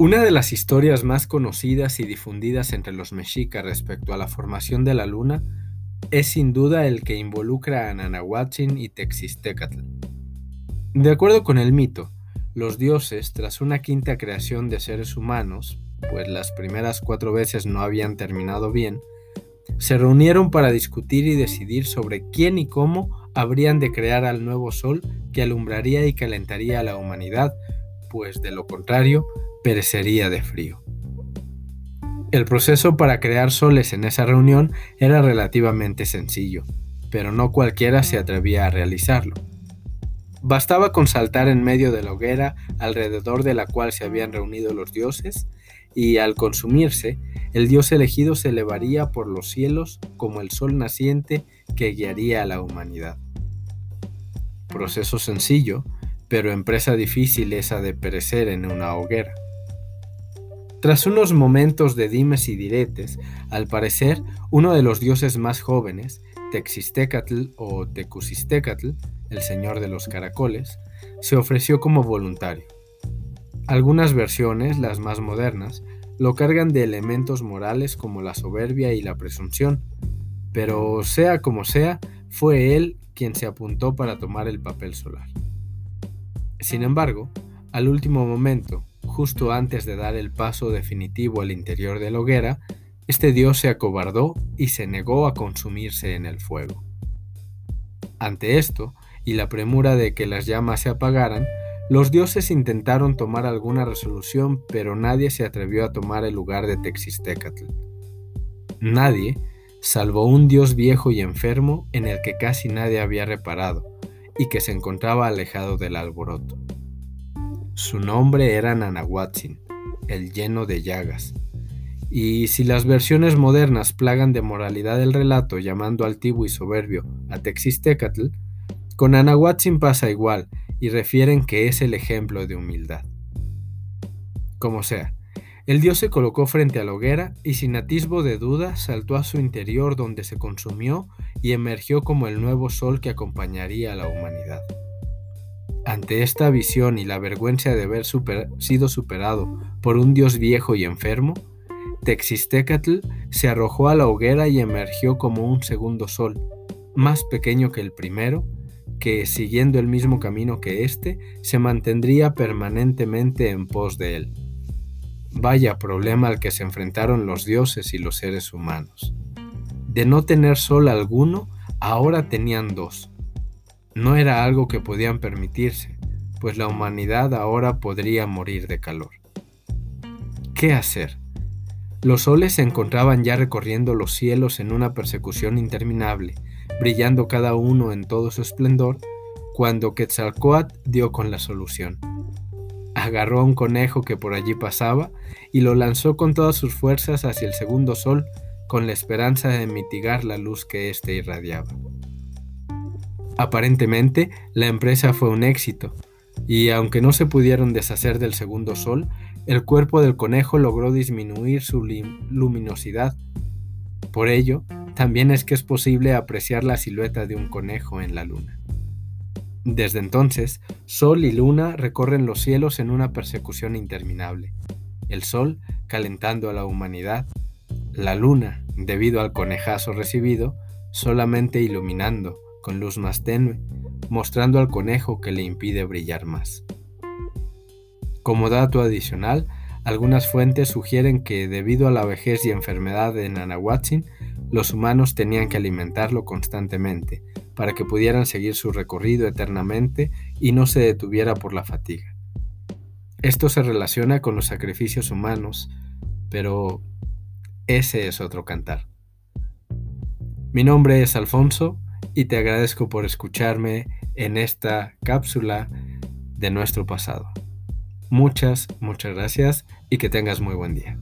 Una de las historias más conocidas y difundidas entre los mexicas respecto a la formación de la luna es sin duda el que involucra a Nanahuatzin y Texistecatl. De acuerdo con el mito, los dioses, tras una quinta creación de seres humanos, pues las primeras cuatro veces no habían terminado bien, se reunieron para discutir y decidir sobre quién y cómo habrían de crear al nuevo sol que alumbraría y calentaría a la humanidad, pues de lo contrario, perecería de frío. El proceso para crear soles en esa reunión era relativamente sencillo, pero no cualquiera se atrevía a realizarlo. Bastaba con saltar en medio de la hoguera alrededor de la cual se habían reunido los dioses, y al consumirse, el dios elegido se elevaría por los cielos como el sol naciente que guiaría a la humanidad. Proceso sencillo, pero empresa difícil esa de perecer en una hoguera. Tras unos momentos de dimes y diretes, al parecer uno de los dioses más jóvenes, Texistecatl o Tecusistecatl, el señor de los caracoles, se ofreció como voluntario. Algunas versiones, las más modernas, lo cargan de elementos morales como la soberbia y la presunción, pero sea como sea, fue él quien se apuntó para tomar el papel solar. Sin embargo, al último momento, justo antes de dar el paso definitivo al interior de la hoguera, este dios se acobardó y se negó a consumirse en el fuego. Ante esto, y la premura de que las llamas se apagaran, los dioses intentaron tomar alguna resolución, pero nadie se atrevió a tomar el lugar de Texistecatl. Nadie, salvo un dios viejo y enfermo en el que casi nadie había reparado, y que se encontraba alejado del alboroto. Su nombre era Nanahuatzin, el lleno de llagas. Y si las versiones modernas plagan de moralidad el relato llamando altivo y soberbio a Texistecatl, con Anahuatzin pasa igual y refieren que es el ejemplo de humildad. Como sea, el dios se colocó frente a la hoguera y sin atisbo de duda saltó a su interior donde se consumió y emergió como el nuevo sol que acompañaría a la humanidad. Ante esta visión y la vergüenza de haber sido superado por un dios viejo y enfermo, Texistecatl se arrojó a la hoguera y emergió como un segundo sol, más pequeño que el primero, que, siguiendo el mismo camino que éste, se mantendría permanentemente en pos de él. Vaya problema al que se enfrentaron los dioses y los seres humanos. De no tener sol alguno, ahora tenían dos, no era algo que podían permitirse, pues la humanidad ahora podría morir de calor. ¿Qué hacer? Los soles se encontraban ya recorriendo los cielos en una persecución interminable, brillando cada uno en todo su esplendor, cuando Quetzalcoatl dio con la solución. Agarró a un conejo que por allí pasaba y lo lanzó con todas sus fuerzas hacia el segundo sol, con la esperanza de mitigar la luz que éste irradiaba. Aparentemente, la empresa fue un éxito, y aunque no se pudieron deshacer del segundo sol, el cuerpo del conejo logró disminuir su luminosidad. Por ello, también es que es posible apreciar la silueta de un conejo en la luna. Desde entonces, Sol y Luna recorren los cielos en una persecución interminable. El Sol calentando a la humanidad, la Luna, debido al conejazo recibido, solamente iluminando, con luz más tenue, mostrando al conejo que le impide brillar más. Como dato adicional, algunas fuentes sugieren que debido a la vejez y enfermedad de Nanahuatzin, los humanos tenían que alimentarlo constantemente para que pudieran seguir su recorrido eternamente y no se detuviera por la fatiga. Esto se relaciona con los sacrificios humanos, pero ese es otro cantar. Mi nombre es Alfonso y te agradezco por escucharme en esta cápsula de nuestro pasado. Muchas, muchas gracias y que tengas muy buen día.